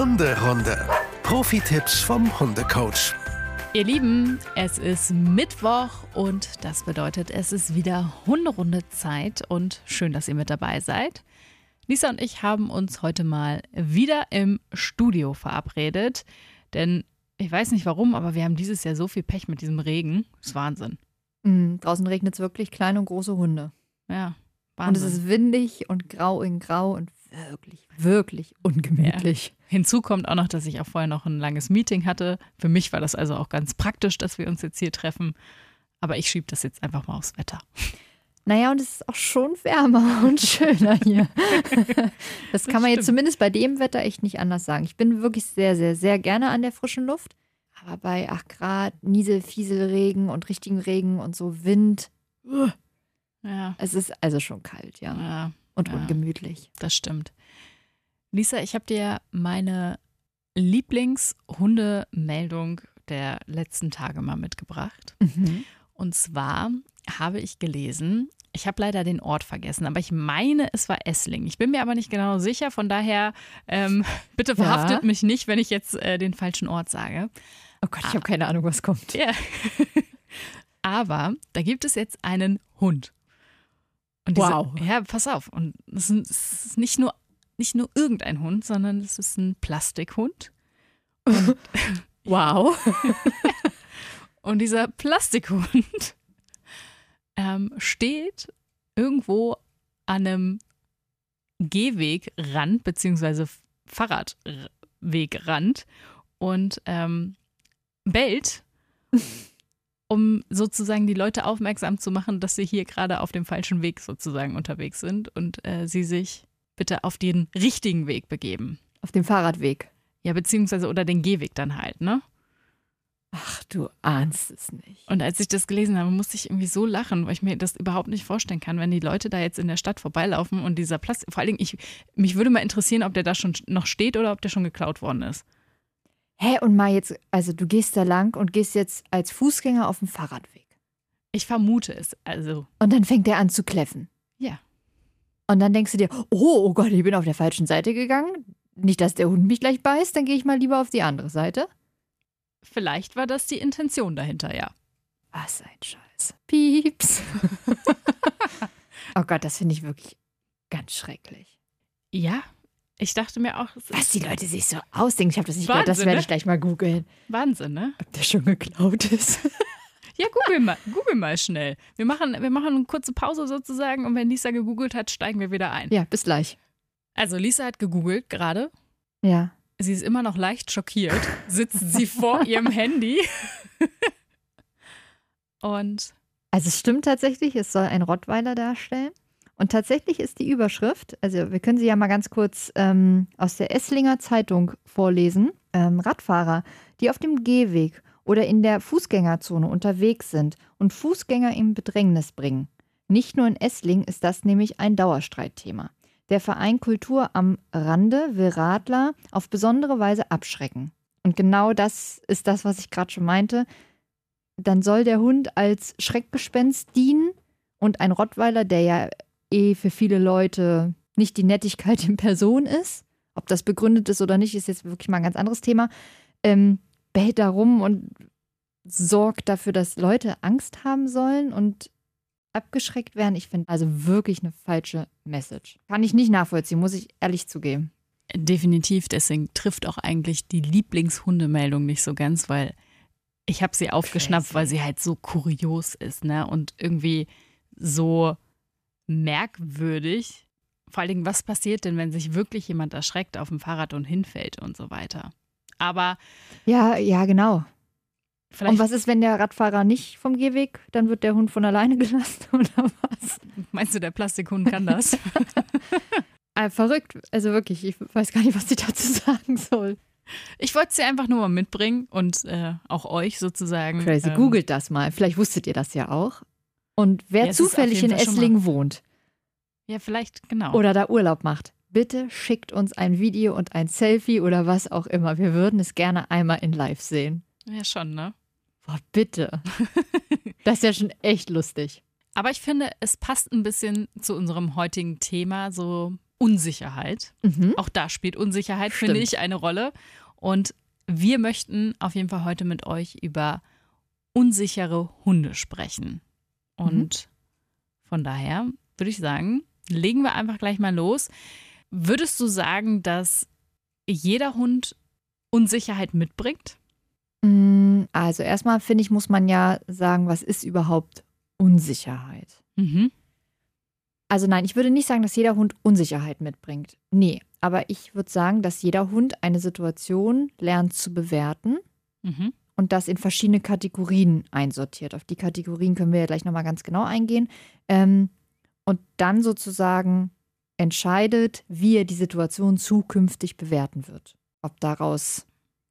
Hunderunde. Profi-Tipps vom Hundecoach. Ihr Lieben, es ist Mittwoch und das bedeutet, es ist wieder Hunderunde Zeit und schön, dass ihr mit dabei seid. Lisa und ich haben uns heute mal wieder im Studio verabredet, denn ich weiß nicht warum, aber wir haben dieses Jahr so viel Pech mit diesem Regen. Das ist Wahnsinn. Mhm, draußen regnet es wirklich kleine und große Hunde. Ja, Wahnsinn. Und es ist windig und grau in grau und wirklich, wirklich ungemütlich. Ja. Hinzu kommt auch noch, dass ich auch vorher noch ein langes Meeting hatte. Für mich war das also auch ganz praktisch, dass wir uns jetzt hier treffen. Aber ich schiebe das jetzt einfach mal aufs Wetter. Naja, und es ist auch schon wärmer und schöner hier. Das kann man jetzt zumindest bei dem Wetter echt nicht anders sagen. Ich bin wirklich sehr, sehr, sehr gerne an der frischen Luft. Aber bei 8 Grad, Niesel, Fieselregen und richtigen Regen und so Wind, Ja, es ist also schon kalt, ja. ja Und ja. ungemütlich. das stimmt. Lisa, ich habe dir meine Lieblingshundemeldung der letzten Tage mal mitgebracht. Mhm. Und zwar habe ich gelesen, ich habe leider den Ort vergessen, aber ich meine, es war Essling. Ich bin mir aber nicht genau sicher, von daher ähm, bitte verhaftet Ja. mich nicht, wenn ich jetzt äh, den falschen Ort sage. Oh Gott, ich habe keine Ahnung, was kommt. Ja. aber da gibt es jetzt einen Hund. Und Wow. Ja, pass auf. Und es ist- nicht nur, nicht nur irgendein Hund, sondern es ist ein Plastikhund. Wow. Und dieser Plastikhund ähm, steht irgendwo an einem Gehwegrand beziehungsweise Fahrradwegrand und ähm, bellt, um sozusagen die Leute aufmerksam zu machen, dass sie hier gerade auf dem falschen Weg sozusagen unterwegs sind und äh, sie sich bitte auf den richtigen Weg begeben. Auf dem Fahrradweg. Ja, beziehungsweise oder den Gehweg dann halt, ne? Ach, du ahnst es nicht. Und als ich das gelesen habe, musste ich irgendwie so lachen, weil ich mir das überhaupt nicht vorstellen kann, wenn die Leute da jetzt in der Stadt vorbeilaufen und dieser Plastik, vor allen Dingen, ich, mich würde mal interessieren, ob der da schon noch steht oder ob der schon geklaut worden ist. Hä, und mal jetzt, also du gehst da lang und gehst jetzt als Fußgänger auf dem Fahrradweg. Ich vermute es, also, Und dann fängt der an zu kläffen. ja. Und dann denkst du dir, oh, oh Gott, ich bin auf der falschen Seite gegangen. Nicht, dass der Hund mich gleich beißt, dann gehe ich mal lieber auf die andere Seite. Vielleicht war das die Intention dahinter, ja. Was ein Scheiß. Pieps. oh Gott, das finde ich wirklich ganz schrecklich. Ja, ich dachte mir auch, Was die Leute sich so ausdenken, ich habe das nicht gehört, das werde ne? ich gleich mal googeln. Wahnsinn, ne? Ob der schon geklaut ist. Ja, google mal, google mal schnell. Wir machen, wir machen eine kurze Pause sozusagen und wenn Lisa gegoogelt hat, steigen wir wieder ein. ja, bis gleich. Also Lisa hat gegoogelt gerade. Ja. Sie ist immer noch leicht schockiert, sitzt sie vor ihrem Handy. Und Also es stimmt tatsächlich, es soll ein Rottweiler darstellen. Und tatsächlich ist die Überschrift, also wir können sie ja mal ganz kurz ähm, aus der Esslinger Zeitung vorlesen. Ähm, Radfahrer, die auf dem Gehweg oder in der Fußgängerzone unterwegs sind und Fußgänger in Bedrängnis bringen. Nicht nur in Essling ist das nämlich ein Dauerstreitthema. Der Verein Kultur am Rande will Radler auf besondere Weise abschrecken. Und genau das ist das, was ich gerade schon meinte dann soll der Hund als Schreckgespenst dienen und ein Rottweiler, der ja eh für viele Leute nicht die Nettigkeit in Person ist, ob das begründet ist oder nicht, ist jetzt wirklich mal ein ganz anderes Thema, ähm, bellt da rum und sorgt dafür, dass Leute Angst haben sollen und abgeschreckt werden. Ich finde also wirklich eine falsche Message. Kann ich nicht nachvollziehen, muss ich ehrlich zugeben. definitiv, deswegen trifft auch eigentlich die Lieblingshundemeldung nicht so ganz, weil ich habe sie aufgeschnappt, Crazy. weil sie halt so kurios ist, ne? Und irgendwie so merkwürdig. Vor allen Dingen, was passiert denn, wenn sich wirklich jemand erschreckt auf dem Fahrrad und hinfällt und so weiter? Aber Ja, ja, genau. Und was ist, wenn der Radfahrer nicht vom Gehweg, dann wird der Hund von alleine gelassen oder was? meinst du, der Plastikhund kann das? Ah, verrückt. Also wirklich, ich weiß gar nicht, was ich dazu sagen soll. Ich wollte sie einfach nur mal mitbringen und äh, auch euch sozusagen. Crazy. ähm, Googelt das mal. Vielleicht wusstet ihr das ja auch. Und wer Ja, zufällig in Esslingen wohnt Ja, vielleicht, genau. oder da Urlaub macht, bitte schickt uns ein Video und ein Selfie oder was auch immer. Wir würden es gerne einmal in live sehen. ja, schon, ne? Boah, bitte. Das ist ja schon echt lustig. Aber ich finde, es passt ein bisschen zu unserem heutigen Thema, so Unsicherheit. Mhm. Auch da spielt Unsicherheit, Stimmt. finde ich, eine Rolle. Und wir möchten auf jeden Fall heute mit euch über unsichere Hunde sprechen. Und von daher würde ich sagen, legen wir einfach gleich mal los. Würdest du sagen, dass jeder Hund Unsicherheit mitbringt? Mm, Also erstmal finde ich, muss man ja sagen, was ist überhaupt Unsicherheit? Mhm. Also nein, ich würde nicht sagen, dass jeder Hund Unsicherheit mitbringt. Nee, aber ich würde sagen, dass jeder Hund eine Situation lernt zu bewerten Mhm. Und das in verschiedene Kategorien einsortiert. Auf die Kategorien können wir ja gleich nochmal ganz genau eingehen. Ähm, und dann sozusagen entscheidet, wie er die Situation zukünftig bewerten wird. Ob daraus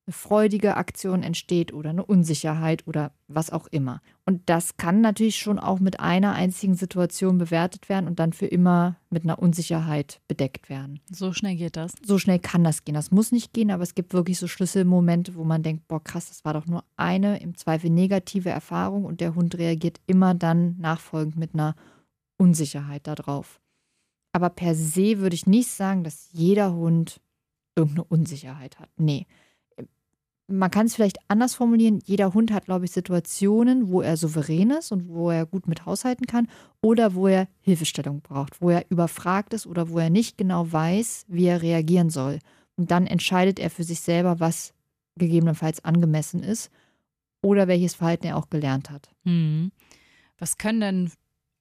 eine freudige Aktion entsteht oder eine Unsicherheit oder was auch immer. Und das kann natürlich schon auch mit einer einzigen Situation bewertet werden und dann für immer mit einer Unsicherheit bedeckt werden So schnell geht das. so schnell kann das gehen. Das muss nicht gehen, aber es gibt wirklich so Schlüsselmomente, wo man denkt, boah, krass, das war doch nur eine im Zweifel negative Erfahrung und der Hund reagiert immer dann nachfolgend mit einer Unsicherheit darauf. Aber per se würde ich nicht sagen, dass jeder Hund irgendeine Unsicherheit hat. Nee. Man kann es vielleicht anders formulieren. Jeder Hund hat, glaube ich, Situationen, wo er souverän ist und wo er gut mit haushalten kann oder wo er Hilfestellung braucht, wo er überfragt ist oder wo er nicht genau weiß, wie er reagieren soll. Und dann entscheidet er für sich selber, was gegebenenfalls angemessen ist oder welches Verhalten er auch gelernt hat. Mhm. Was können denn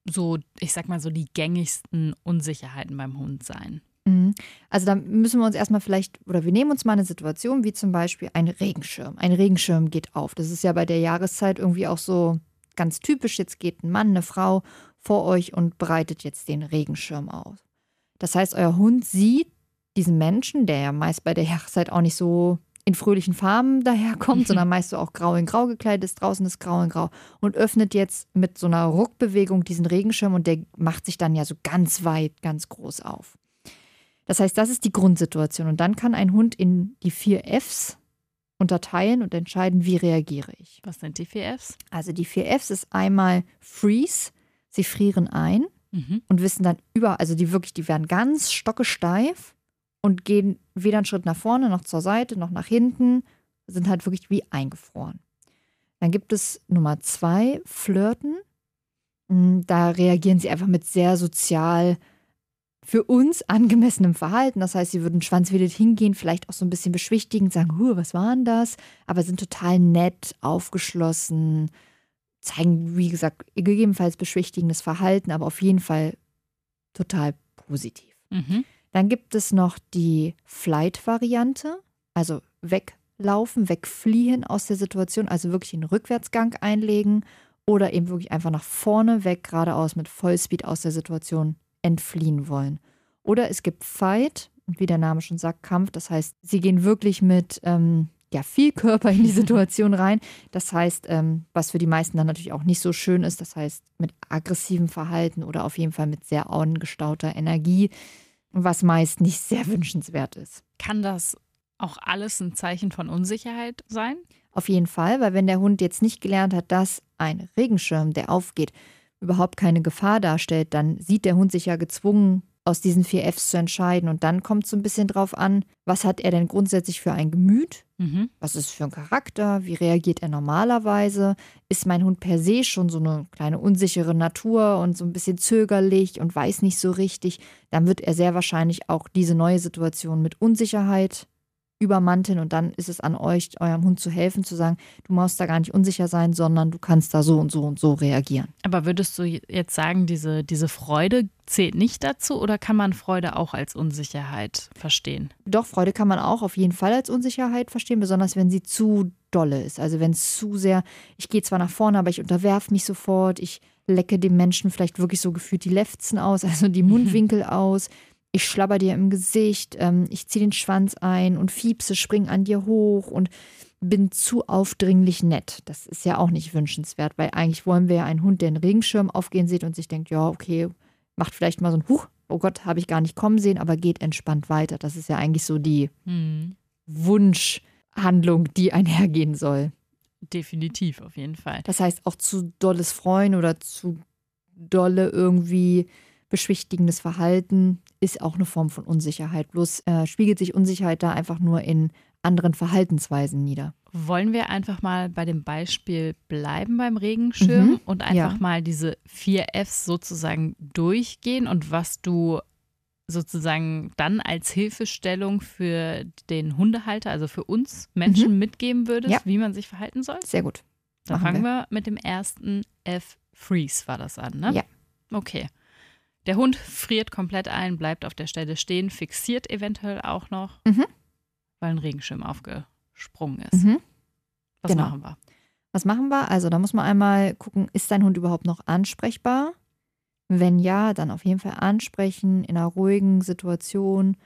so, ich sag mal so, die gängigsten Unsicherheiten beim Hund sein? Mhm. Also da müssen wir uns erstmal vielleicht, oder wir nehmen uns mal eine Situation wie zum Beispiel ein Regenschirm. Ein Regenschirm geht auf. Das ist ja bei der Jahreszeit irgendwie auch so ganz typisch. Jetzt geht ein Mann, eine Frau vor euch und breitet jetzt den Regenschirm aus. Das heißt, euer Hund sieht diesen Menschen, der ja meist bei der Jahreszeit auch nicht so in fröhlichen Farben daherkommt, sondern meist so auch grau in grau gekleidet ist, draußen ist grau in grau und öffnet jetzt mit so einer Ruckbewegung diesen Regenschirm und der macht sich dann ja so ganz weit, ganz groß auf. Das heißt, das ist die Grundsituation. Und dann kann ein Hund in die vier Fs unterteilen und entscheiden, wie reagiere ich. Was sind die vier Fs? Also die vier Fs ist einmal Freeze, sie frieren ein Mhm. und wissen dann über, also die wirklich, die werden ganz stockesteif und gehen weder einen Schritt nach vorne noch zur Seite noch nach hinten, sind halt wirklich wie eingefroren. Dann gibt es Nummer zwei, Flirten. Mm, Da reagieren sie einfach mit sehr sozial für uns angemessenem Verhalten. Das heißt, sie würden schwanzwedelt hingehen, vielleicht auch so ein bisschen beschwichtigen, sagen, huh, was war denn das? Aber sind total nett, aufgeschlossen, zeigen, wie gesagt, gegebenenfalls beschwichtigendes Verhalten, aber auf jeden Fall total positiv. Mhm. Dann gibt es noch die Flight-Variante, also weglaufen, wegfliehen aus der Situation, also wirklich den Rückwärtsgang einlegen oder eben wirklich einfach nach vorne weg, geradeaus mit Vollspeed aus der Situation entfliehen wollen. Oder es gibt Fight, und wie der Name schon sagt, Kampf, das heißt, sie gehen wirklich mit ähm, ja, viel Körper in die Situation rein. Das heißt, ähm, was für die meisten dann natürlich auch nicht so schön ist, das heißt mit aggressivem Verhalten oder auf jeden Fall mit sehr angestauter Energie, was meist nicht sehr wünschenswert ist. Kann das auch alles ein Zeichen von Unsicherheit sein? Auf jeden Fall, weil wenn der Hund jetzt nicht gelernt hat, dass ein Regenschirm, der aufgeht, überhaupt keine Gefahr darstellt, dann sieht der Hund sich ja gezwungen, aus diesen vier Fs zu entscheiden. Und dann kommt es so ein bisschen drauf an, was hat er denn grundsätzlich für ein Gemüt? Mhm. Was ist für ein Charakter? Wie reagiert er normalerweise? Ist mein Hund per se schon so eine kleine unsichere Natur und so ein bisschen zögerlich und weiß nicht so richtig? Dann wird er sehr wahrscheinlich auch diese neue Situation mit Unsicherheit übermanteln und dann ist es an euch, eurem Hund zu helfen, zu sagen, du musst da gar nicht unsicher sein, sondern du kannst da so und so und so reagieren. Aber würdest du jetzt sagen, diese, diese Freude zählt nicht dazu oder kann man Freude auch als Unsicherheit verstehen? Doch, Freude kann man auch auf jeden Fall als Unsicherheit verstehen, besonders wenn sie zu dolle ist. Also wenn es zu sehr, ich gehe zwar nach vorne, aber ich unterwerfe mich sofort, ich lecke dem Menschen vielleicht wirklich so gefühlt die Lefzen aus, also die Mundwinkel aus. Ich schlabber dir im Gesicht, ähm, ich ziehe den Schwanz ein und fiepse, spring an dir hoch und bin zu aufdringlich nett. Das ist ja auch nicht wünschenswert, weil eigentlich wollen wir ja einen Hund, der einen Regenschirm aufgehen sieht und sich denkt, ja, okay, macht vielleicht mal so ein Huch, oh Gott, habe ich gar nicht kommen sehen, aber geht entspannt weiter. Das ist ja eigentlich so die Hm. Wunschhandlung, die einhergehen soll. Definitiv, auf jeden Fall. Das heißt, auch zu dolles Freuen oder zu dolle irgendwie beschwichtigendes Verhalten ist auch eine Form von Unsicherheit. Bloß äh, spiegelt sich Unsicherheit da einfach nur in anderen Verhaltensweisen nieder. Wollen wir einfach mal bei dem Beispiel bleiben beim Regenschirm Mhm, und einfach ja. mal diese vier Fs sozusagen durchgehen und was du sozusagen dann als Hilfestellung für den Hundehalter, also für uns Menschen mitgeben würdest, Mhm. Ja. wie man sich verhalten soll? Sehr gut. Dann Machen fangen wir. mit dem ersten F, Freeze war das an, ne? Ja. Okay. Der Hund friert komplett ein, bleibt auf der Stelle stehen, fixiert eventuell auch noch, Mhm. weil ein Regenschirm aufgesprungen ist. Mhm. Was Genau. machen wir? Was machen wir? Also da muss man einmal gucken, ist dein Hund überhaupt noch ansprechbar? Wenn ja, dann auf jeden Fall ansprechen, in einer ruhigen Situation,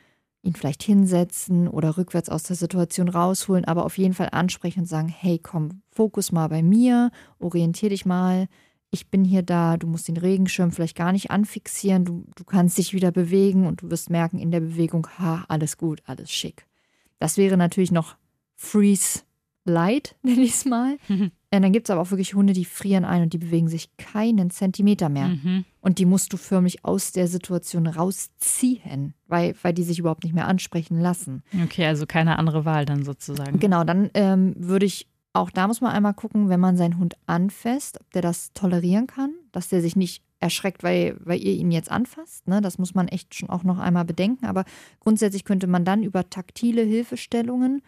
ihn vielleicht hinsetzen oder rückwärts aus der Situation rausholen, aber auf jeden Fall ansprechen und sagen, hey, komm, fokus mal bei mir, orientier dich mal, ich bin hier da, du musst den Regenschirm vielleicht gar nicht anfixieren, du, du kannst dich wieder bewegen und du wirst merken in der Bewegung, ha, alles gut, alles schick. Das wäre natürlich noch Freeze Light, nenne ich es mal. Äh, dann gibt es aber auch wirklich Hunde, die frieren ein und die bewegen sich keinen Zentimeter mehr. Mhm. Und die musst du förmlich aus der Situation rausziehen, weil, weil die sich überhaupt nicht mehr ansprechen lassen. Okay, also keine andere Wahl dann sozusagen. Genau, dann ähm, würde ich, auch da muss man einmal gucken, wenn man seinen Hund anfasst, ob der das tolerieren kann, dass der sich nicht erschreckt, weil, weil ihr ihn jetzt anfasst. Ne? Das muss man echt schon auch noch einmal bedenken. Aber grundsätzlich könnte man dann über taktile Hilfestellungen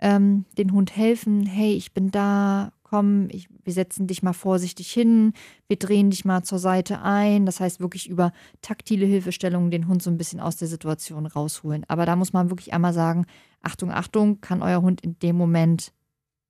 ähm, den Hund helfen. Hey, ich bin da, komm, ich, wir setzen dich mal vorsichtig hin, wir drehen dich mal zur Seite ein. Das heißt wirklich über taktile Hilfestellungen den Hund so ein bisschen aus der Situation rausholen. Aber da muss man wirklich einmal sagen, Achtung, Achtung, kann euer Hund in dem Moment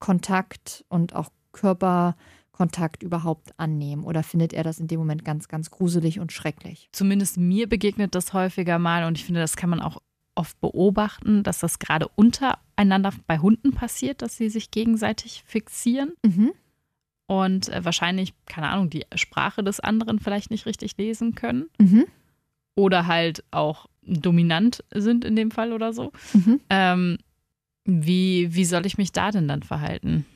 Kontakt und auch Körperkontakt überhaupt annehmen? Oder findet er das in dem Moment ganz, ganz gruselig und schrecklich? Zumindest mir begegnet das häufiger mal und ich finde, das kann man auch oft beobachten, dass das gerade untereinander bei Hunden passiert, dass sie sich gegenseitig fixieren Mhm. und äh, wahrscheinlich, keine Ahnung, die Sprache des anderen vielleicht nicht richtig lesen können Mhm. oder halt auch dominant sind in dem Fall oder so. Mhm. Ähm, wie, wie soll ich mich da denn dann verhalten?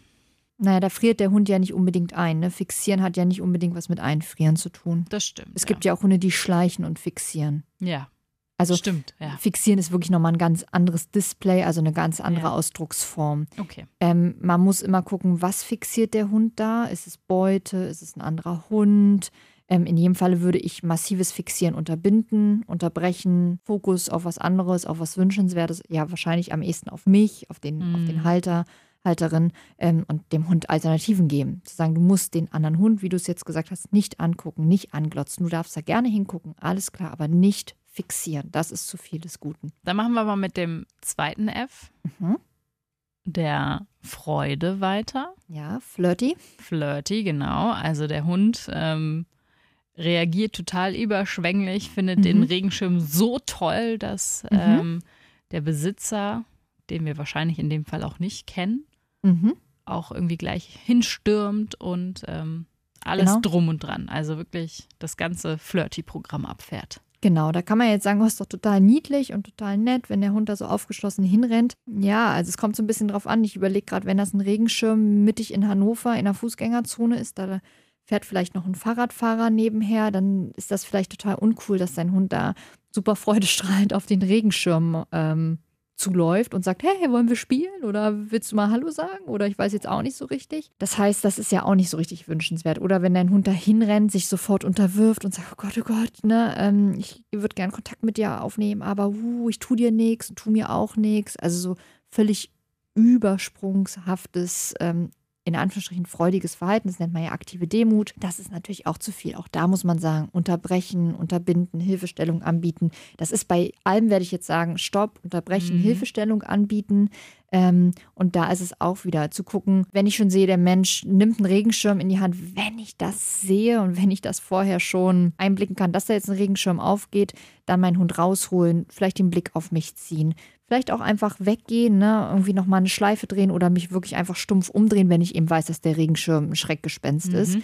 Naja, da friert der Hund ja nicht unbedingt ein. Ne? Fixieren hat ja nicht unbedingt was mit Einfrieren zu tun. Das stimmt. Es gibt ja auch Hunde, die schleichen und fixieren. ja. ja, Also stimmt, ja. fixieren ist wirklich nochmal ein ganz anderes Display, also eine ganz andere Ja. Ausdrucksform. Okay. Ähm, man muss immer gucken, was fixiert der Hund da? Ist es Beute? Ist es ein anderer Hund? Ähm, in jedem Falle würde ich massives Fixieren unterbinden, unterbrechen, Fokus auf was anderes, auf was Wünschenswertes, ja wahrscheinlich am ehesten auf mich, auf den, auf Mhm. den Halter, Halterin ähm, und dem Hund Alternativen geben. Zu sagen, du musst den anderen Hund, wie du es jetzt gesagt hast, nicht angucken, nicht anglotzen. Du darfst da gerne hingucken, alles klar, aber nicht fixieren. Das ist zu viel des Guten. Dann machen wir mal mit dem zweiten F, Mhm. der Freude weiter. Ja, flirty. Flirty, genau. Also der Hund ähm, reagiert total überschwänglich, findet den Mhm. Regenschirm so toll, dass Mhm. ähm, der Besitzer, den wir wahrscheinlich in dem Fall auch nicht kennen, Mhm. auch irgendwie gleich hinstürmt und ähm, alles Genau. drum und dran. Also wirklich das ganze Flirty-Programm abfährt. Genau, da kann man jetzt sagen, oh, ist doch total niedlich und total nett, wenn der Hund da so aufgeschlossen hinrennt. Ja, also es kommt so ein bisschen drauf an. Ich überlege gerade, wenn das ein Regenschirm mittig in Hannover in der Fußgängerzone ist, da fährt vielleicht noch ein Fahrradfahrer nebenher, dann ist das vielleicht total uncool, dass dein Hund da super freudestrahlend auf den Regenschirm ähm, zuläuft und sagt, hey, wollen wir spielen? Oder willst du mal Hallo sagen? Oder ich weiß jetzt auch nicht so richtig. Das heißt, das ist ja auch nicht so richtig wünschenswert. Oder wenn dein Hund da hinrennt, sich sofort unterwirft und sagt, oh Gott, oh Gott, ne, ähm, ich würde gern Kontakt mit dir aufnehmen, aber uh, ich tu dir nichts und tu mir auch nichts. Also so völlig übersprungshaftes, ähm, in Anführungsstrichen freudiges Verhalten, das nennt man ja aktive Demut. Das ist natürlich auch zu viel. Auch da muss man sagen, unterbrechen, unterbinden, Hilfestellung anbieten. Das ist bei allem, werde ich jetzt sagen, Stopp, unterbrechen, Mhm. Hilfestellung anbieten. Ähm, und da ist es auch wieder zu gucken, wenn ich schon sehe, der Mensch nimmt einen Regenschirm in die Hand, wenn ich das sehe und wenn ich das vorher schon einblicken kann, dass da jetzt ein Regenschirm aufgeht, dann meinen Hund rausholen, vielleicht den Blick auf mich ziehen, vielleicht auch einfach weggehen, ne? irgendwie nochmal eine Schleife drehen oder mich wirklich einfach stumpf umdrehen, wenn ich eben weiß, dass der Regenschirm ein Schreckgespenst ist. Mhm.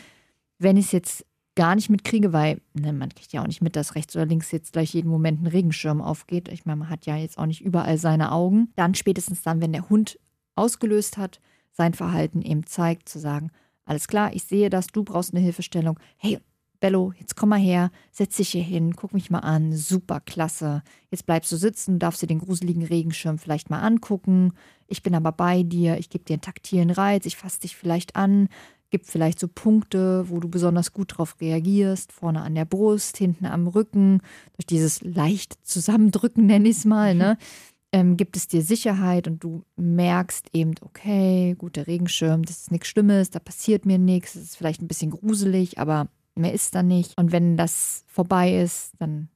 Wenn ich es jetzt gar nicht mitkriege, weil ne, man kriegt ja auch nicht mit, dass rechts oder links jetzt gleich jeden Moment ein Regenschirm aufgeht. Ich meine, man hat ja jetzt auch nicht überall seine Augen. Dann spätestens dann, wenn der Hund ausgelöst hat, sein Verhalten eben zeigt, zu sagen, alles klar, ich sehe das, du brauchst eine Hilfestellung. Hey, Bello, jetzt komm mal her, setz dich hier hin, guck mich mal an, super klasse. Jetzt bleibst du sitzen, darfst dir den gruseligen Regenschirm vielleicht mal angucken. Ich bin aber bei dir, ich gebe dir einen taktilen Reiz, ich fasse dich vielleicht an, gebe vielleicht so Punkte, wo du besonders gut drauf reagierst, vorne an der Brust, hinten am Rücken, durch dieses leicht zusammendrücken, nenne ich es mal, ne? Ähm, gibt es dir Sicherheit und du merkst eben, okay, gut, der Regenschirm, das ist nichts Schlimmes, da passiert mir nichts, es ist vielleicht ein bisschen gruselig, aber mehr ist da nicht. Und wenn das vorbei ist, dann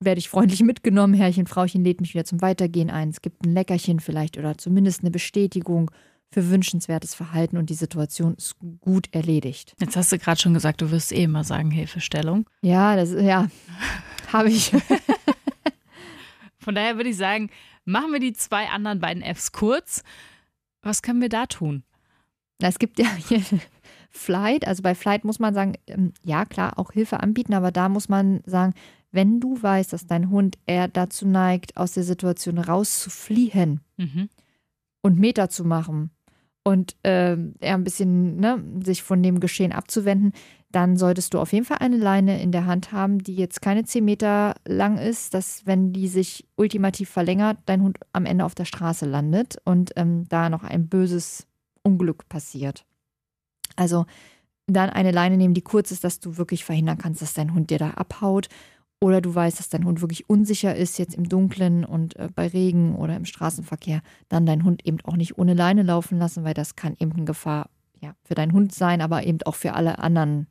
werde ich freundlich mitgenommen. Herrchen, Frauchen lädt mich wieder zum Weitergehen ein. Es gibt ein Leckerchen vielleicht oder zumindest eine Bestätigung für wünschenswertes Verhalten und die Situation ist gut erledigt. Jetzt hast du gerade schon gesagt, du wirst eh immer sagen Hilfestellung. Ja, das ja, habe ich. Von daher würde ich sagen, machen wir die zwei anderen beiden Fs kurz. Was können wir da tun? Es gibt ja hier Flight, also bei Flight muss man sagen, ähm, ja klar, auch Hilfe anbieten, aber da muss man sagen, wenn du weißt, dass dein Hund eher dazu neigt, aus der Situation rauszufliehen mhm. und Meter zu machen und äh, eher ein bisschen ne, sich von dem Geschehen abzuwenden, dann solltest du auf jeden Fall eine Leine in der Hand haben, die jetzt keine 10 Meter lang ist, dass wenn die sich ultimativ verlängert, dein Hund am Ende auf der Straße landet und ähm, da noch ein böses Unglück passiert. Also dann eine Leine nehmen, die kurz ist, dass du wirklich verhindern kannst, dass dein Hund dir da abhaut. Oder du weißt, dass dein Hund wirklich unsicher ist, jetzt im Dunkeln und äh, bei Regen oder im Straßenverkehr, dann deinen Hund eben auch nicht ohne Leine laufen lassen, weil das kann eben eine Gefahr ja, für deinen Hund sein, aber eben auch für alle anderen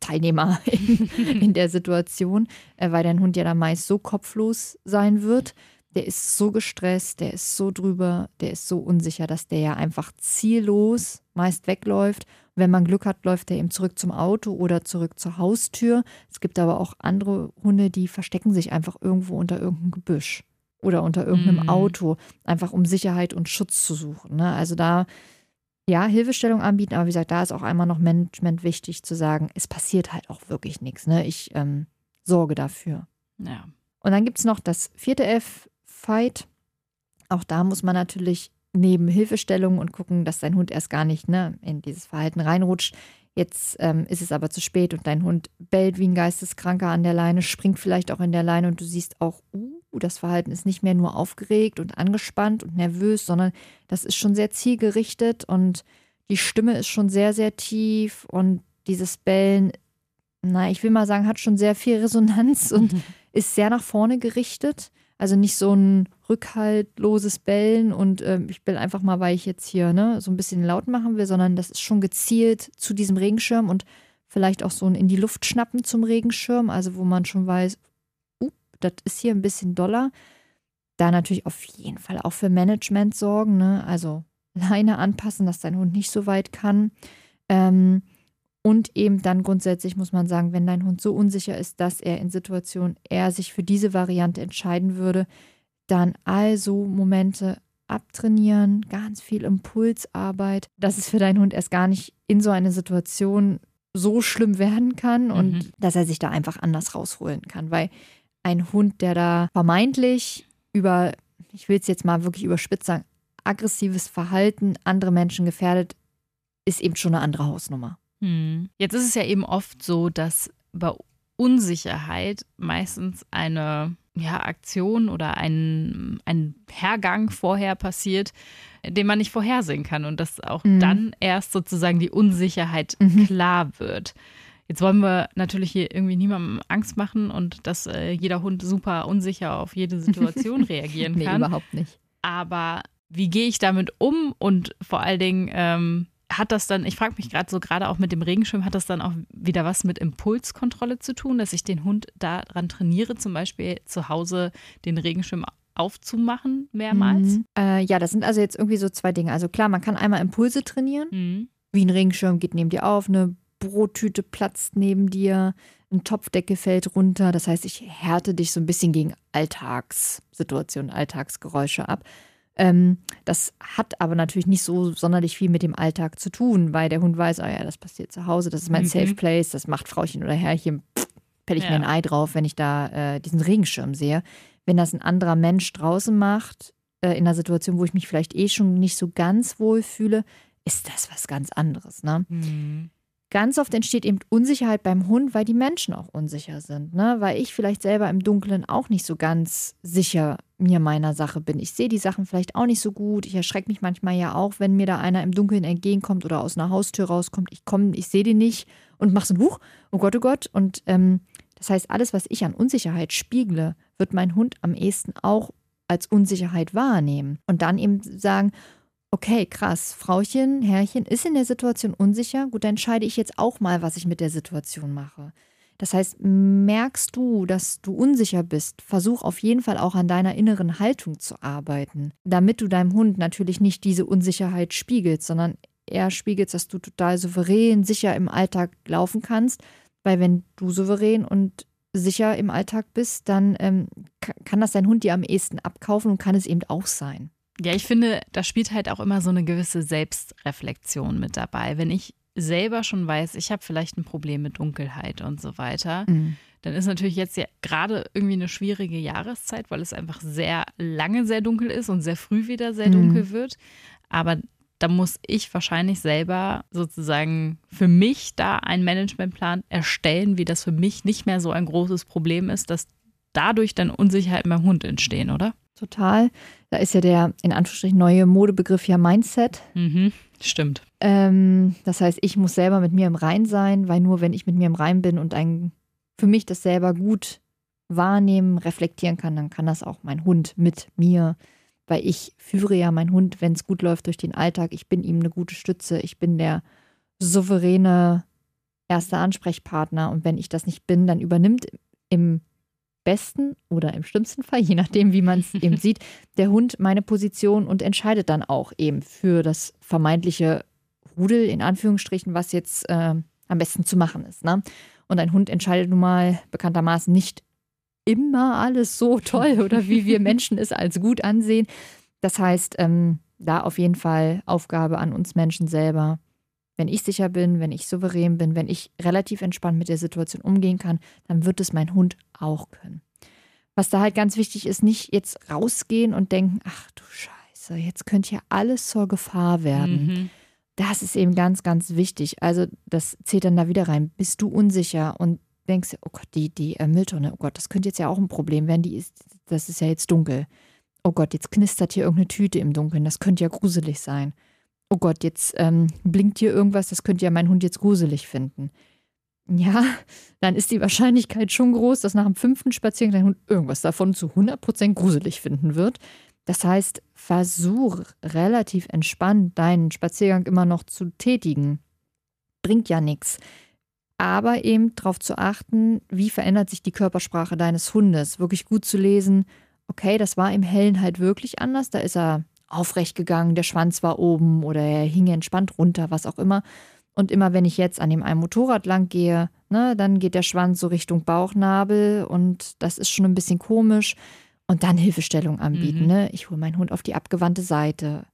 Teilnehmer in, in der Situation, äh, weil dein Hund ja dann meist so kopflos sein wird, der ist so gestresst, der ist so drüber, der ist so unsicher, dass der ja einfach ziellos meist wegläuft. Wenn man Glück hat, läuft er eben zurück zum Auto oder zurück zur Haustür. Es gibt aber auch andere Hunde, die verstecken sich einfach irgendwo unter irgendeinem Gebüsch oder unter irgendeinem mhm. Auto, einfach um Sicherheit und Schutz zu suchen. Ne? Also da, ja, Hilfestellung anbieten, aber wie gesagt, da ist auch einmal noch Management wichtig zu sagen, es passiert halt auch wirklich nichts. Ne? Ich ähm, sorge dafür. Ja. Und dann gibt es noch das vierte F, Fight. Auch da muss man natürlich neben Hilfestellung und gucken, dass dein Hund erst gar nicht ne, in dieses Verhalten reinrutscht. Jetzt ähm, ist es aber zu spät und dein Hund bellt wie ein Geisteskranker an der Leine, springt vielleicht auch in der Leine und du siehst auch, uh, das Verhalten ist nicht mehr nur aufgeregt und angespannt und nervös, sondern das ist schon sehr zielgerichtet und die Stimme ist schon sehr, sehr tief und dieses Bellen, na, ich will mal sagen, hat schon sehr viel Resonanz und ist sehr nach vorne gerichtet. Also nicht so ein rückhaltloses Bellen und äh, ich bell einfach mal, weil ich jetzt hier ne, so ein bisschen laut machen will, sondern das ist schon gezielt zu diesem Regenschirm und vielleicht auch so ein in die Luft schnappen zum Regenschirm, also wo man schon weiß, uh, das ist hier ein bisschen doller. Da natürlich auf jeden Fall auch für Management sorgen, ne? also Leine anpassen, dass dein Hund nicht so weit kann. Ähm, und eben dann grundsätzlich muss man sagen, wenn dein Hund so unsicher ist, dass er in Situationen eher sich für diese Variante entscheiden würde, dann also Momente abtrainieren, ganz viel Impulsarbeit, dass es für deinen Hund erst gar nicht in so eine Situation so schlimm werden kann und mhm. dass er sich da einfach anders rausholen kann. Weil ein Hund, der da vermeintlich über, ich will es jetzt mal wirklich überspitzt sagen, aggressives Verhalten andere Menschen gefährdet, ist eben schon eine andere Hausnummer. Hm. Jetzt ist es ja eben oft so, dass bei Unsicherheit meistens eine ja, Aktion oder ein, ein Hergang vorher passiert, den man nicht vorhersehen kann und dass auch mhm. dann erst sozusagen die Unsicherheit mhm. klar wird. Jetzt wollen wir natürlich hier irgendwie niemandem Angst machen und dass äh, jeder Hund super unsicher auf jede Situation reagieren kann. Nee, überhaupt nicht. Aber wie gehe ich damit um und vor allen Dingen, ähm, hat das dann, ich frage mich gerade so, gerade auch mit dem Regenschirm, hat das dann auch wieder was mit Impulskontrolle zu tun, dass ich den Hund daran trainiere, zum Beispiel zu Hause den Regenschirm aufzumachen mehrmals? Mhm. Äh, ja, das sind also jetzt irgendwie so zwei Dinge. Also klar, man kann einmal Impulse trainieren, mhm. wie ein Regenschirm geht neben dir auf, eine Brottüte platzt neben dir, ein Topfdecke fällt runter. Das heißt, ich härte dich so ein bisschen gegen Alltagssituationen, Alltagsgeräusche ab. Ähm, das hat aber natürlich nicht so sonderlich viel mit dem Alltag zu tun, weil der Hund weiß, oh ja, das passiert zu Hause, das ist mein mhm. Safe Place, das macht Frauchen oder Herrchen, pelle ich ja. mir ein Ei drauf, wenn ich da äh, diesen Regenschirm sehe. Wenn das ein anderer Mensch draußen macht, äh, in einer Situation, wo ich mich vielleicht eh schon nicht so ganz wohl fühle, ist das was ganz anderes. Ne? Mhm. ganz oft entsteht eben Unsicherheit beim Hund, weil die Menschen auch unsicher sind. Ne? Weil ich vielleicht selber im Dunkeln auch nicht so ganz sicher mir meiner Sache bin. Ich sehe die Sachen vielleicht auch nicht so gut. Ich erschrecke mich manchmal ja auch, wenn mir da einer im Dunkeln entgegenkommt oder aus einer Haustür rauskommt. Ich komme, ich sehe den nicht und mache so ein Huch, oh Gott, oh Gott. Und ähm, das heißt, alles, was ich an Unsicherheit spiegle, wird mein Hund am ehesten auch als Unsicherheit wahrnehmen. Und dann eben sagen, okay, krass, Frauchen, Herrchen ist in der Situation unsicher, gut, dann entscheide ich jetzt auch mal, was ich mit der Situation mache. Das heißt, merkst du, dass du unsicher bist, versuch auf jeden Fall auch an deiner inneren Haltung zu arbeiten, damit du deinem Hund natürlich nicht diese Unsicherheit spiegelst, sondern eher spiegelst, dass du total souverän, sicher im Alltag laufen kannst, weil wenn du souverän und sicher im Alltag bist, dann ähm, kann das dein Hund dir am ehesten abkaufen und kann es eben auch sein. Ja, ich finde, da spielt halt auch immer so eine gewisse Selbstreflexion mit dabei. Wenn ich selber schon weiß, ich habe vielleicht ein Problem mit Dunkelheit und so weiter, mhm. dann ist natürlich jetzt ja gerade irgendwie eine schwierige Jahreszeit, weil es einfach sehr lange sehr dunkel ist und sehr früh wieder sehr mhm. dunkel wird. Aber da muss ich wahrscheinlich selber sozusagen für mich da einen Managementplan erstellen, wie das für mich nicht mehr so ein großes Problem ist, dass dadurch dann Unsicherheiten beim Hund entstehen, oder? Total. Da ist ja der in Anführungsstrichen neue Modebegriff ja Mindset. Mhm, stimmt. Ähm, das heißt, ich muss selber mit mir im Rein sein, weil nur wenn ich mit mir im Rein bin und ein, für mich das selber gut wahrnehmen, reflektieren kann, dann kann das auch mein Hund mit mir weil ich führe ja meinen Hund, wenn es gut läuft, durch den Alltag. Ich bin ihm eine gute Stütze. Ich bin der souveräne erste Ansprechpartner. Und wenn ich das nicht bin, dann übernimmt im besten oder im schlimmsten Fall, je nachdem, wie man es eben sieht, der Hund meine Position und entscheidet dann auch eben für das vermeintliche Rudel, in Anführungsstrichen, was jetzt äh, am besten zu machen ist. Ne? Und ein Hund entscheidet nun mal bekanntermaßen nicht immer alles so toll oder wie wir Menschen es als gut ansehen. Das heißt, ähm, da auf jeden Fall Aufgabe an uns Menschen selber. Wenn ich sicher bin, wenn ich souverän bin, wenn ich relativ entspannt mit der Situation umgehen kann, dann wird es mein Hund auch können. Was da halt ganz wichtig ist, nicht jetzt rausgehen und denken, ach du Scheiße, jetzt könnte ja alles zur Gefahr werden. Mhm. Das ist eben ganz, ganz wichtig. Also das zählt dann da wieder rein. Bist du unsicher und denkst, oh Gott, die, die äh, Mülltonne, oh Gott, das könnte jetzt ja auch ein Problem werden, die ist, das ist ja jetzt dunkel. Oh Gott, jetzt knistert hier irgendeine Tüte im Dunkeln, das könnte ja gruselig sein. Oh Gott, jetzt ähm, blinkt hier irgendwas, das könnte ja mein Hund jetzt gruselig finden. Ja, dann ist die Wahrscheinlichkeit schon groß, dass nach dem fünften Spaziergang dein Hund irgendwas davon zu 100% gruselig finden wird. Das heißt, versuch relativ entspannt deinen Spaziergang immer noch zu tätigen. Bringt ja nichts aber eben darauf zu achten, wie verändert sich die Körpersprache deines Hundes. Wirklich gut zu lesen, okay, das war im Hellen halt wirklich anders, da ist er aufrecht gegangen, der Schwanz war oben oder er hing entspannt runter, was auch immer. Und immer wenn ich jetzt an dem einen Motorrad lang gehe, ne, dann geht der Schwanz so Richtung Bauchnabel und das ist schon ein bisschen komisch. Und dann Hilfestellung anbieten. Mhm. Ne? Ich hole meinen Hund auf die abgewandte Seite.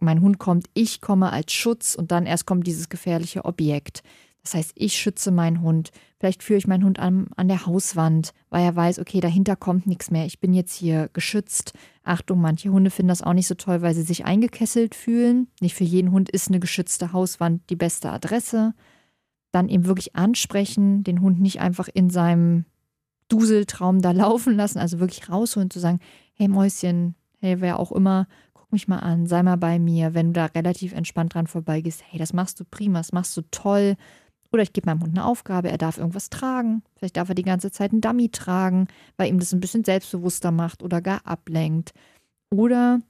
Mein Hund kommt, ich komme als Schutz und dann erst kommt dieses gefährliche Objekt. Das heißt, ich schütze meinen Hund. Vielleicht führe ich meinen Hund an, an der Hauswand, weil er weiß, okay, dahinter kommt nichts mehr. Ich bin jetzt hier geschützt. Achtung, manche Hunde finden das auch nicht so toll, weil sie sich eingekesselt fühlen. Nicht für jeden Hund ist eine geschützte Hauswand die beste Adresse. Dann eben wirklich ansprechen, den Hund nicht einfach in seinem Duseltraum da laufen lassen, also wirklich rausholen, zu sagen, hey Mäuschen, hey, wer auch immer, guck mich mal an, sei mal bei mir, wenn du da relativ entspannt dran vorbeigehst, hey, das machst du prima, das machst du toll, oder ich gebe meinem Hund eine Aufgabe, er darf irgendwas tragen. Vielleicht darf er die ganze Zeit einen Dummy tragen, weil ihm das ein bisschen selbstbewusster macht oder gar ablenkt. Oder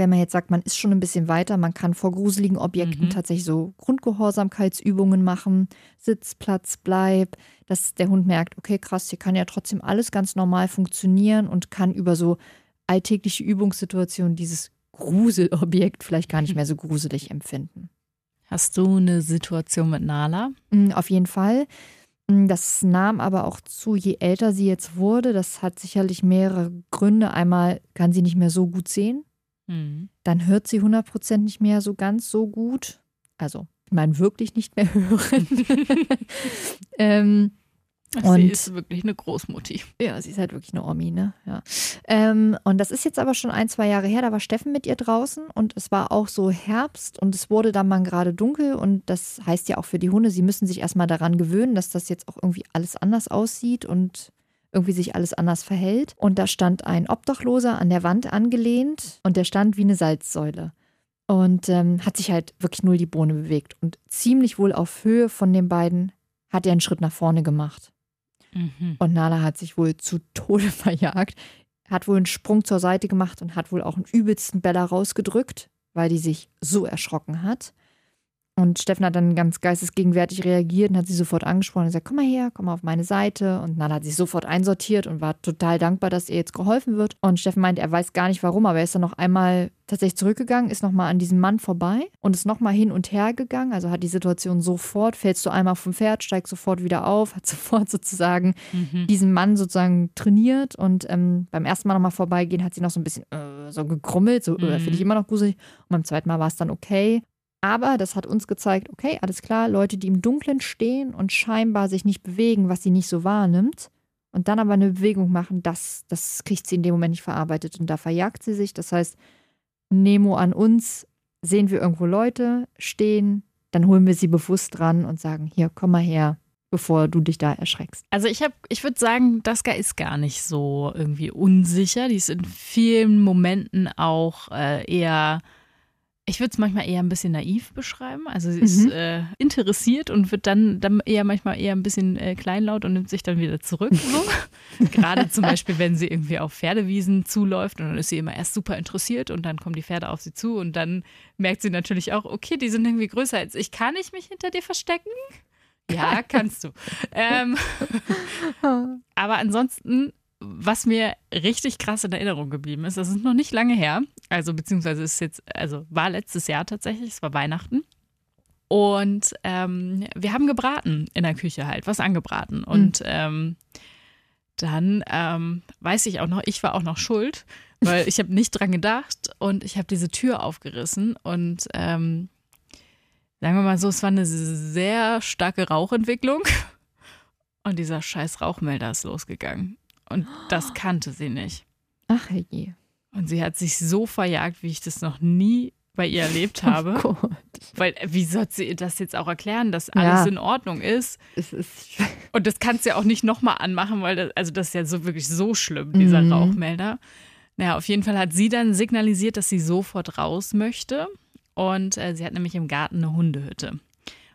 wenn man jetzt sagt, man ist schon ein bisschen weiter, man kann vor gruseligen Objekten mhm. tatsächlich so Grundgehorsamkeitsübungen machen, Sitz, Platz, Bleib, dass der Hund merkt, okay, krass, hier kann ja trotzdem alles ganz normal funktionieren und kann über so alltägliche Übungssituationen dieses Gruselobjekt vielleicht gar nicht mehr so gruselig empfinden. Hast du eine Situation mit Nala? Mm, auf jeden Fall. Mm, das nahm aber auch zu, je älter sie jetzt wurde. Das hat sicherlich mehrere Gründe. Einmal kann sie nicht mehr so gut sehen. Mhm. Dann hört sie 100% nicht mehr so ganz so gut. Also, ich meine, wirklich nicht mehr hören. ähm, Und sie ist wirklich eine Großmutti. Ja, sie ist halt wirklich eine Omi, ne? Ja. Ähm, und das ist jetzt aber schon ein, zwei Jahre her. Da war Steffen mit ihr draußen und es war auch so Herbst und es wurde dann mal gerade dunkel. Und das heißt ja auch für die Hunde, sie müssen sich erstmal daran gewöhnen, dass das jetzt auch irgendwie alles anders aussieht und irgendwie sich alles anders verhält. Und da stand ein Obdachloser an der Wand angelehnt und der stand wie eine Salzsäule. Und ähm, hat sich halt wirklich null die Bohne bewegt. Und ziemlich wohl auf Höhe von den beiden hat er einen Schritt nach vorne gemacht. Mhm. Und Nala hat sich wohl zu Tode verjagt, hat wohl einen Sprung zur Seite gemacht und hat wohl auch einen übelsten Beller rausgedrückt, weil die sich so erschrocken hat. Und Steffen hat dann ganz geistesgegenwärtig reagiert und hat sie sofort angesprochen und gesagt, komm mal her, komm mal auf meine Seite. Und Nala hat sich sofort einsortiert und war total dankbar, dass ihr jetzt geholfen wird. Und Steffen meint, er weiß gar nicht warum, aber er ist dann noch einmal tatsächlich zurückgegangen, ist nochmal an diesem Mann vorbei und ist nochmal hin und her gegangen. Also hat die Situation sofort, fällst du einmal vom Pferd, steigst sofort wieder auf, hat sofort sozusagen mhm. diesen Mann sozusagen trainiert. Und ähm, beim ersten Mal nochmal vorbeigehen hat sie noch so ein bisschen äh, so gegrummelt, so äh, mhm. finde ich immer noch gruselig. Und beim zweiten Mal war es dann okay. Aber das hat uns gezeigt, okay, alles klar, Leute, die im Dunkeln stehen und scheinbar sich nicht bewegen, was sie nicht so wahrnimmt, und dann aber eine Bewegung machen, das, das kriegt sie in dem Moment nicht verarbeitet und da verjagt sie sich. Das heißt, Nemo an uns, sehen wir irgendwo Leute stehen, dann holen wir sie bewusst dran und sagen, hier, komm mal her, bevor du dich da erschreckst. Also ich habe, ich würde sagen, Daska ist gar nicht so irgendwie unsicher. Die ist in vielen Momenten auch äh, eher ich würde es manchmal eher ein bisschen naiv beschreiben. Also sie ist mhm. äh, interessiert und wird dann, dann eher manchmal eher ein bisschen äh, kleinlaut und nimmt sich dann wieder zurück. So. Gerade zum Beispiel, wenn sie irgendwie auf Pferdewiesen zuläuft und dann ist sie immer erst super interessiert und dann kommen die Pferde auf sie zu und dann merkt sie natürlich auch, okay, die sind irgendwie größer als ich. Kann ich mich hinter dir verstecken? Ja, kannst du. ähm, aber ansonsten was mir richtig krass in Erinnerung geblieben ist, das ist noch nicht lange her, also beziehungsweise ist jetzt, also war letztes Jahr tatsächlich, es war Weihnachten. Und ähm, wir haben gebraten in der Küche halt, was angebraten. Und mhm. ähm, dann ähm, weiß ich auch noch, ich war auch noch schuld, weil ich habe nicht dran gedacht und ich habe diese Tür aufgerissen und ähm, sagen wir mal so, es war eine sehr starke Rauchentwicklung und dieser scheiß Rauchmelder ist losgegangen. Und das kannte sie nicht. Ach je. Und sie hat sich so verjagt, wie ich das noch nie bei ihr erlebt oh habe. Oh Gott. Weil, wie soll sie das jetzt auch erklären, dass alles ja. in Ordnung ist? Es ist und das kannst du ja auch nicht nochmal anmachen, weil das, also das ist ja so wirklich so schlimm, dieser mhm. Rauchmelder. Naja, auf jeden Fall hat sie dann signalisiert, dass sie sofort raus möchte. Und äh, sie hat nämlich im Garten eine Hundehütte.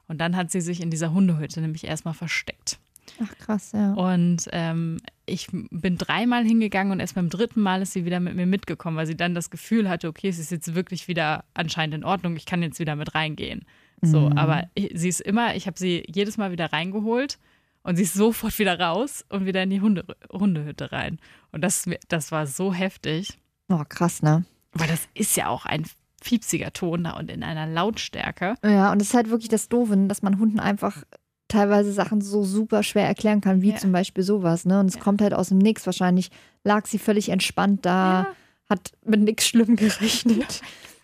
Und dann hat sie sich in dieser Hundehütte nämlich erstmal versteckt. Ach krass, ja. Und ähm, ich bin dreimal hingegangen und erst beim dritten Mal ist sie wieder mit mir mitgekommen, weil sie dann das Gefühl hatte, okay, es ist jetzt wirklich wieder anscheinend in Ordnung, ich kann jetzt wieder mit reingehen. So, mhm. aber ich, sie ist immer, ich habe sie jedes Mal wieder reingeholt und sie ist sofort wieder raus und wieder in die Hunde, Hundehütte rein. Und das, das war so heftig. Oh, krass, ne? Weil das ist ja auch ein fiepsiger Ton da und in einer Lautstärke. Ja, und das ist halt wirklich das Doofe, dass man Hunden einfach teilweise Sachen so super schwer erklären kann, wie ja. zum Beispiel sowas. Ne? Und es ja. kommt halt aus dem Nix. Wahrscheinlich lag sie völlig entspannt da, ja. hat mit nichts schlimm gerechnet.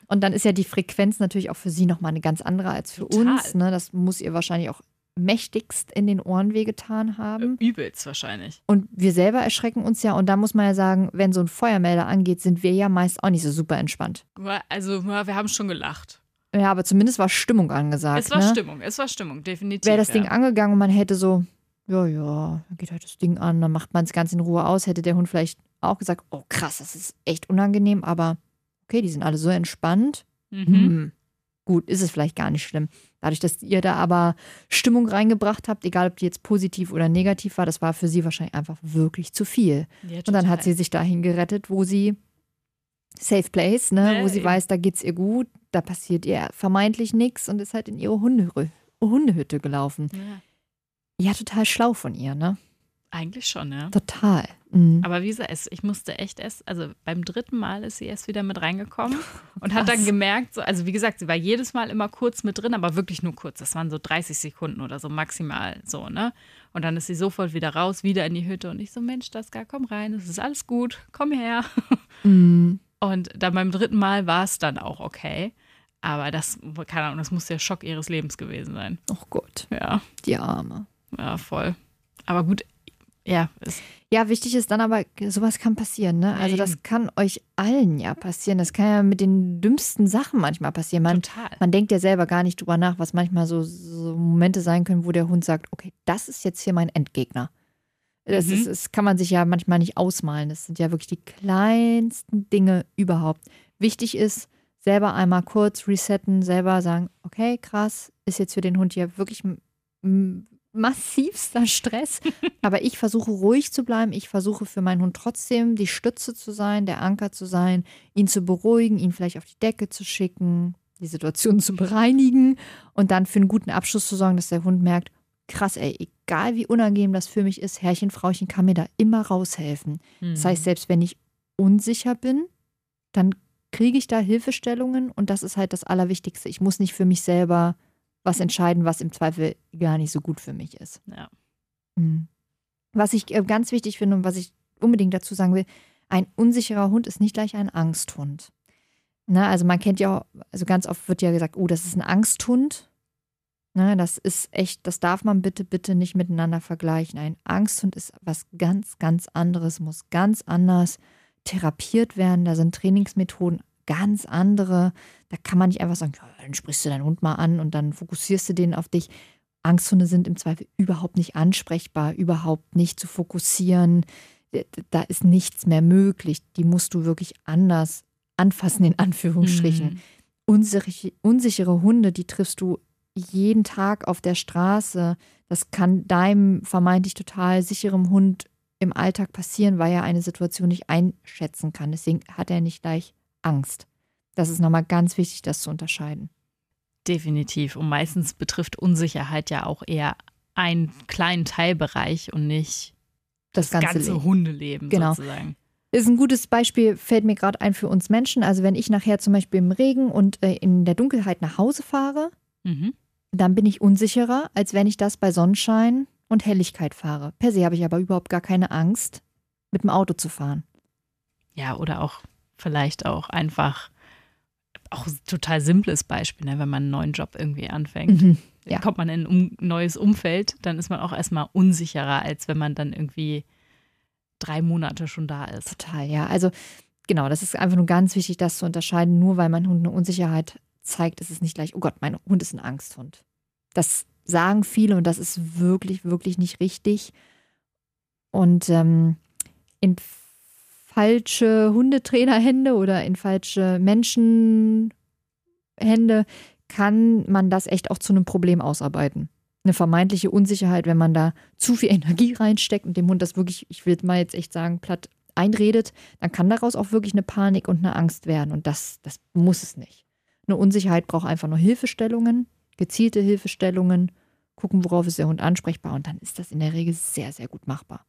Und dann ist ja die Frequenz natürlich auch für sie nochmal eine ganz andere als für Total. uns. Ne? Das muss ihr wahrscheinlich auch mächtigst in den Ohren wehgetan haben. Übelst wahrscheinlich. Und wir selber erschrecken uns ja. Und da muss man ja sagen, wenn so ein Feuermelder angeht, sind wir ja meist auch nicht so super entspannt. Also wir haben schon gelacht. Ja, aber zumindest war Stimmung angesagt. Es war ne? Stimmung, es war Stimmung, definitiv. Wäre das ja. Ding angegangen und man hätte so, ja, ja, dann geht halt das Ding an, dann macht man es ganz in Ruhe aus, hätte der Hund vielleicht auch gesagt, oh krass, das ist echt unangenehm, aber okay, die sind alle so entspannt. Mhm. Hm, gut, ist es vielleicht gar nicht schlimm. Dadurch, dass ihr da aber Stimmung reingebracht habt, egal ob die jetzt positiv oder negativ war, das war für sie wahrscheinlich einfach wirklich zu viel. Ja, und dann hat sie sich dahin gerettet, wo sie Safe Place, ne, ja, wo sie eben. weiß, da geht's ihr gut, da passiert ihr vermeintlich nichts und ist halt in ihre Hunde, Hundehütte gelaufen. Ja. ja, total schlau von ihr, ne? Eigentlich schon, ja. Total. Mhm. Aber wie gesagt, ich musste echt erst, also beim dritten Mal ist sie erst wieder mit reingekommen und hat dann gemerkt, so, also wie gesagt, sie war jedes Mal immer kurz mit drin, aber wirklich nur kurz. Das waren so 30 Sekunden oder so maximal so, ne? Und dann ist sie sofort wieder raus, wieder in die Hütte und ich so, Mensch, Daska, komm rein, es ist alles gut, komm her. Mhm. Und dann beim dritten Mal war es dann auch okay. Aber das, keine Ahnung, das muss der Schock ihres Lebens gewesen sein. Oh Gott. Ja. Die Arme. Ja, voll. Aber gut, ja. Ja, wichtig ist dann aber, sowas kann passieren, ne? Also das kann euch allen ja passieren. Das kann ja mit den dümmsten Sachen manchmal passieren. Man, Total. man denkt ja selber gar nicht drüber nach, was manchmal so, so Momente sein können, wo der Hund sagt, okay, das ist jetzt hier mein Endgegner. Das, Mhm. ist, das kann man sich ja manchmal nicht ausmalen. Das sind ja wirklich die kleinsten Dinge überhaupt. Wichtig ist, selber einmal kurz resetten, selber sagen, okay, krass, ist jetzt für den Hund hier wirklich massivster Stress. Aber ich versuche ruhig zu bleiben. Ich versuche für meinen Hund trotzdem die Stütze zu sein, der Anker zu sein, ihn zu beruhigen, ihn vielleicht auf die Decke zu schicken, die Situation zu bereinigen und dann für einen guten Abschluss zu sorgen, dass der Hund merkt, krass, ey, egal wie unangenehm das für mich ist, Herrchen, Frauchen kann mir da immer raushelfen. Das Mhm. heißt, selbst wenn ich unsicher bin, dann kriege ich da Hilfestellungen und das ist halt das Allerwichtigste. Ich muss nicht für mich selber was entscheiden, was im Zweifel gar nicht so gut für mich ist. Ja. Mhm. Was ich äh, ganz wichtig finde und was ich unbedingt dazu sagen will, ein unsicherer Hund ist nicht gleich ein Angsthund. Na, also man kennt ja, also ganz oft wird ja gesagt, oh, das ist ein Angsthund. Na, das ist echt, das darf man bitte, bitte nicht miteinander vergleichen. Ein Angsthund ist was ganz, ganz anderes, muss ganz anders therapiert werden. Da sind Trainingsmethoden ganz andere. Da kann man nicht einfach sagen, ja, dann sprichst du deinen Hund mal an und dann fokussierst du den auf dich. Angsthunde sind im Zweifel überhaupt nicht ansprechbar, überhaupt nicht zu fokussieren. Da ist nichts mehr möglich. Die musst du wirklich anders anfassen, in Anführungsstrichen. Mhm. Unsichere, unsichere Hunde, die triffst du jeden Tag auf der Straße. Das kann deinem vermeintlich total sicheren Hund im Alltag passieren, weil er eine Situation nicht einschätzen kann. Deswegen hat er nicht gleich Angst. Das ist nochmal ganz wichtig, das zu unterscheiden. Definitiv. Und meistens betrifft Unsicherheit ja auch eher einen kleinen Teilbereich und nicht Das, das ganze, ganze Leben. Hundeleben Genau. sozusagen. Ist ein gutes Beispiel, fällt mir gerade ein für uns Menschen. Also wenn ich nachher zum Beispiel im Regen und äh, in der Dunkelheit nach Hause fahre, Mhm. Dann bin ich unsicherer, als wenn ich das bei Sonnenschein und Helligkeit fahre. Per se habe ich aber überhaupt gar keine Angst, mit dem Auto zu fahren. Ja, oder auch vielleicht auch einfach, auch ein total simples Beispiel, ne? wenn man einen neuen Job irgendwie anfängt. Mhm. Ja. Kommt man in ein um, neues Umfeld, dann ist man auch erstmal unsicherer, als wenn man dann irgendwie drei Monate schon da ist. Total, ja. Also genau, das ist einfach nur ganz wichtig, das zu unterscheiden. Nur weil mein Hund eine Unsicherheit zeigt, ist es nicht gleich, oh Gott, mein Hund ist ein Angsthund. Das sagen viele und das ist wirklich, wirklich nicht richtig. Und ähm, in falsche Hundetrainerhände oder in falsche Menschenhände kann man das echt auch zu einem Problem ausarbeiten. Eine vermeintliche Unsicherheit, wenn man da zu viel Energie reinsteckt und dem Hund das wirklich, ich will mal jetzt echt sagen, platt einredet, dann kann daraus auch wirklich eine Panik und eine Angst werden. Und das, das muss es nicht. Eine Unsicherheit braucht einfach nur Hilfestellungen, gezielte Hilfestellungen, gucken, worauf ist der Hund ansprechbar und dann ist das in der Regel sehr, sehr gut machbar.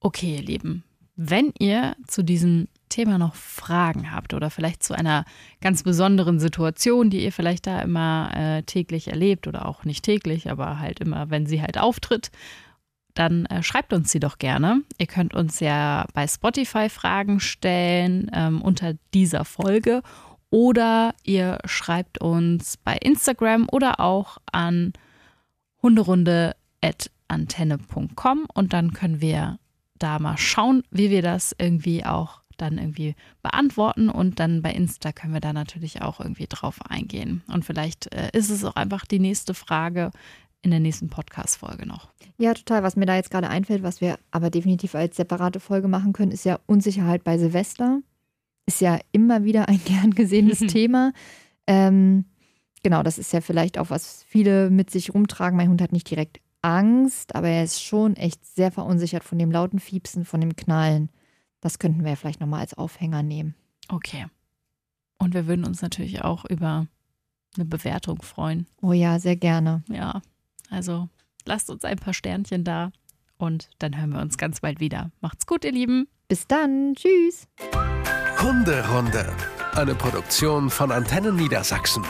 Okay, ihr Lieben, wenn ihr zu diesem Thema noch Fragen habt oder vielleicht zu einer ganz besonderen Situation, die ihr vielleicht da immer äh, täglich erlebt oder auch nicht täglich, aber halt immer, wenn sie halt auftritt, dann äh, schreibt uns sie doch gerne. Ihr könnt uns ja bei Spotify Fragen stellen ähm, unter dieser Folge oder ihr schreibt uns bei Instagram oder auch an hunderunde.antenne.com und dann können wir da mal schauen, wie wir das irgendwie auch dann irgendwie beantworten und dann bei Insta können wir da natürlich auch irgendwie drauf eingehen. Und vielleicht äh, ist es auch einfach die nächste Frage in der nächsten Podcast-Folge noch. Ja, total. Was mir da jetzt gerade einfällt, was wir aber definitiv als separate Folge machen können, ist ja Unsicherheit bei Silvester. Ist ja immer wieder ein gern gesehenes Thema. Ähm, genau, das ist ja vielleicht auch, was viele mit sich rumtragen. Mein Hund hat nicht direkt Angst, aber er ist schon echt sehr verunsichert von dem lauten Fiepsen, von dem Knallen. Das könnten wir ja vielleicht nochmal als Aufhänger nehmen. Okay. Und wir würden uns natürlich auch über eine Bewertung freuen. Oh ja, sehr gerne. Ja, also lasst uns ein paar Sternchen da und dann hören wir uns ganz bald wieder. Macht's gut, ihr Lieben. Bis dann. Tschüss. Hunderunde. Eine Produktion von Antennen Niedersachsen.